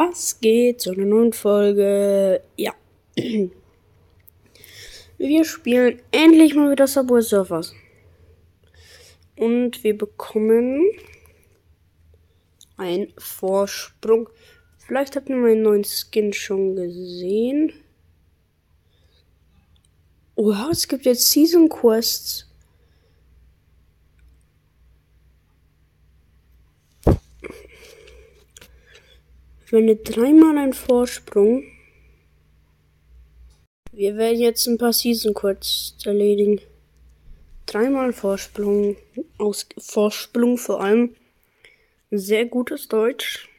Was geht zu einer neuen Folge? Ja. Wir spielen endlich mal wieder Subway Surfers. Und wir bekommen einen Vorsprung. Vielleicht habt ihr meinen neuen Skin schon gesehen. Wow, es gibt jetzt Season Quests. Verwende dreimal einen Vorsprung. Wir werden jetzt ein paar Season Quests erledigen. Dreimal Vorsprung, aus Vorsprung vor allem. Sehr gutes Deutsch.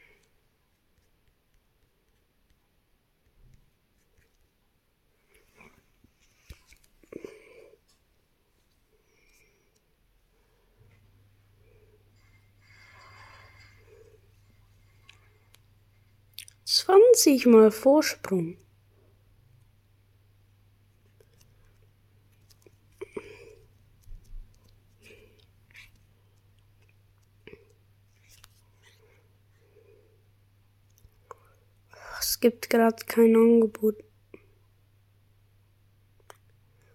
20 mal Vorsprung. Es gibt gerade kein Angebot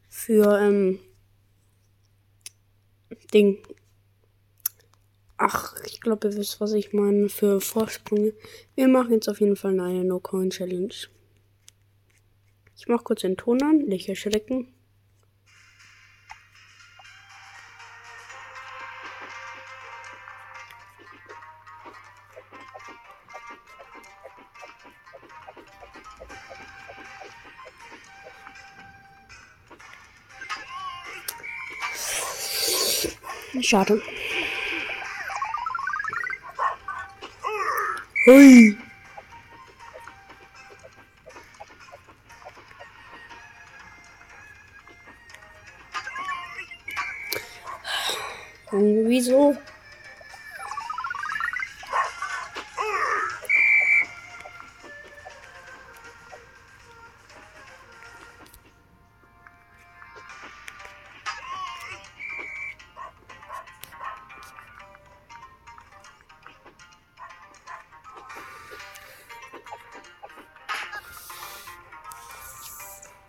für ähm, Ding Ach, glaube, ihr wisst, was ich meine für Vorsprünge. Wir machen jetzt auf jeden Fall eine No-Coin-Challenge. Ich mache kurz den Ton an, nicht erschrecken. Schade. 어이. 아, 위조.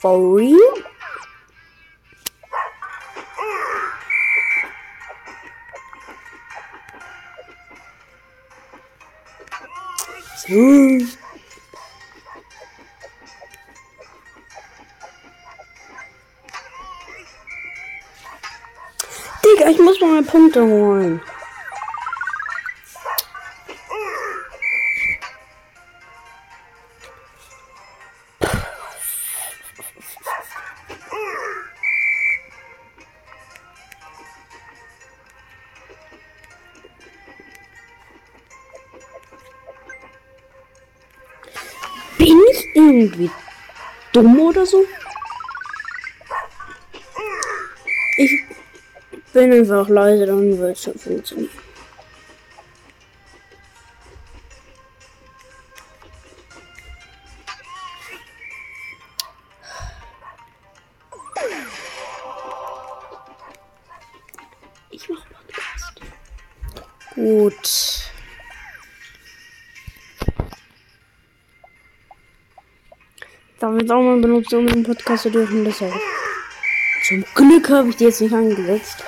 For real? So. Digga, ich muss mal Punkte holen. Irgendwie dumm oder so? Ich bin einfach leise, dann wird es schon funktionieren. Ich mach Podcast. Gut. Darf jetzt auch mal benutzen, um den Podcast zu dürfen. Deshalb. Zum Glück habe ich die jetzt nicht angesetzt.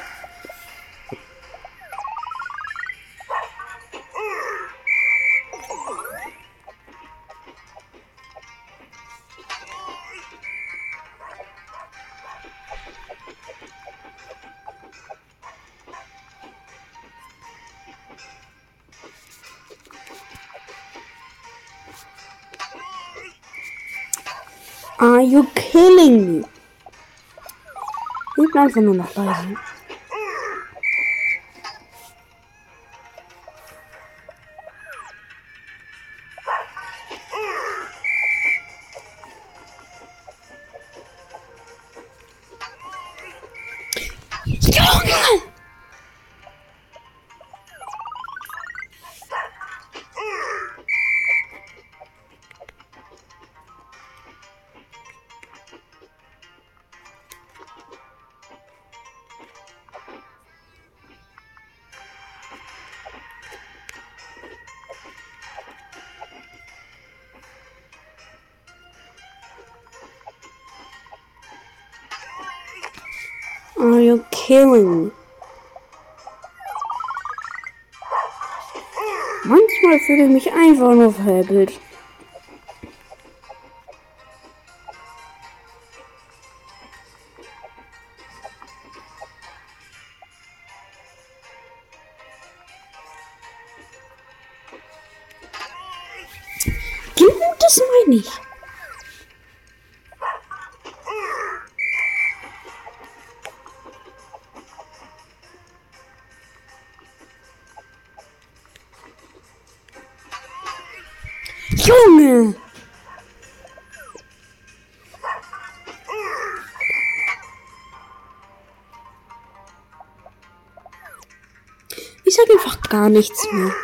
Are you killing me? Ich bin einfach nur noch leise. Are you killing me? Manchmal fühle ich mich einfach nur verhebelt. Genau das meine ich. Ich sag einfach gar nichts mehr.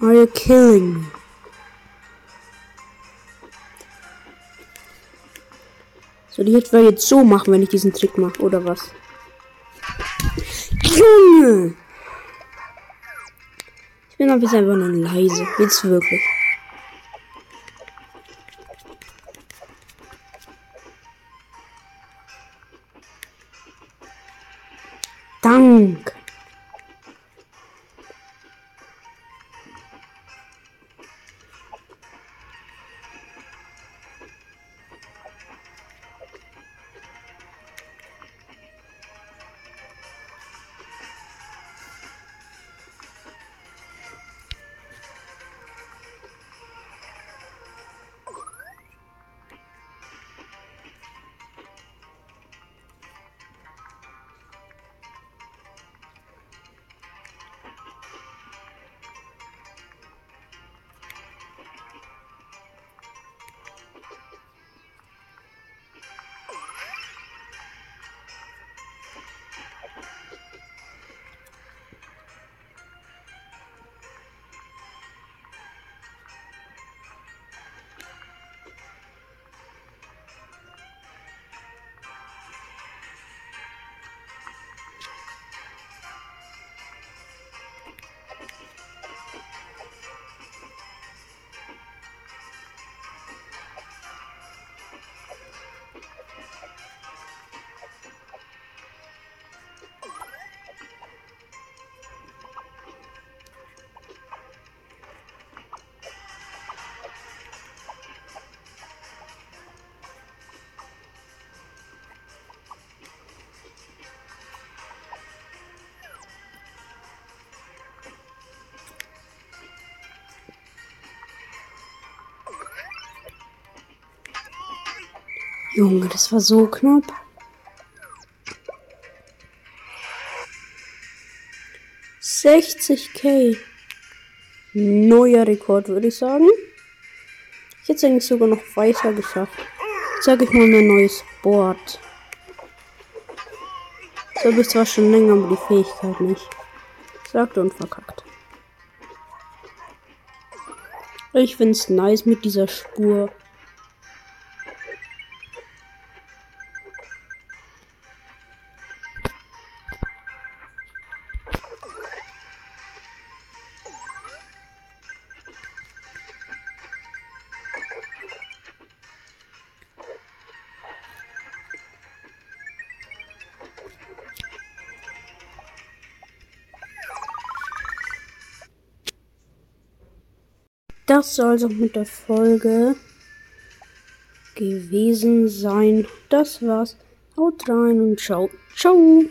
Are you killing me? Soll ich etwa jetzt so machen, wenn ich diesen Trick mache, oder was? Junge! Ich bin einfach nur leise. Jetzt wirklich. Junge, das war so knapp. Sechzig K. Neuer Rekord, würde ich sagen. Ich hätte es eigentlich sogar noch weiter geschafft. Sag ich mal mein neues Board. So habe ich zwar schon länger, aber die Fähigkeit nicht. Sagte und verkackt. Ich finde es nice mit dieser Spur. Das soll es auch mit der Folge gewesen sein. Das war's. Haut rein und ciao. Ciao.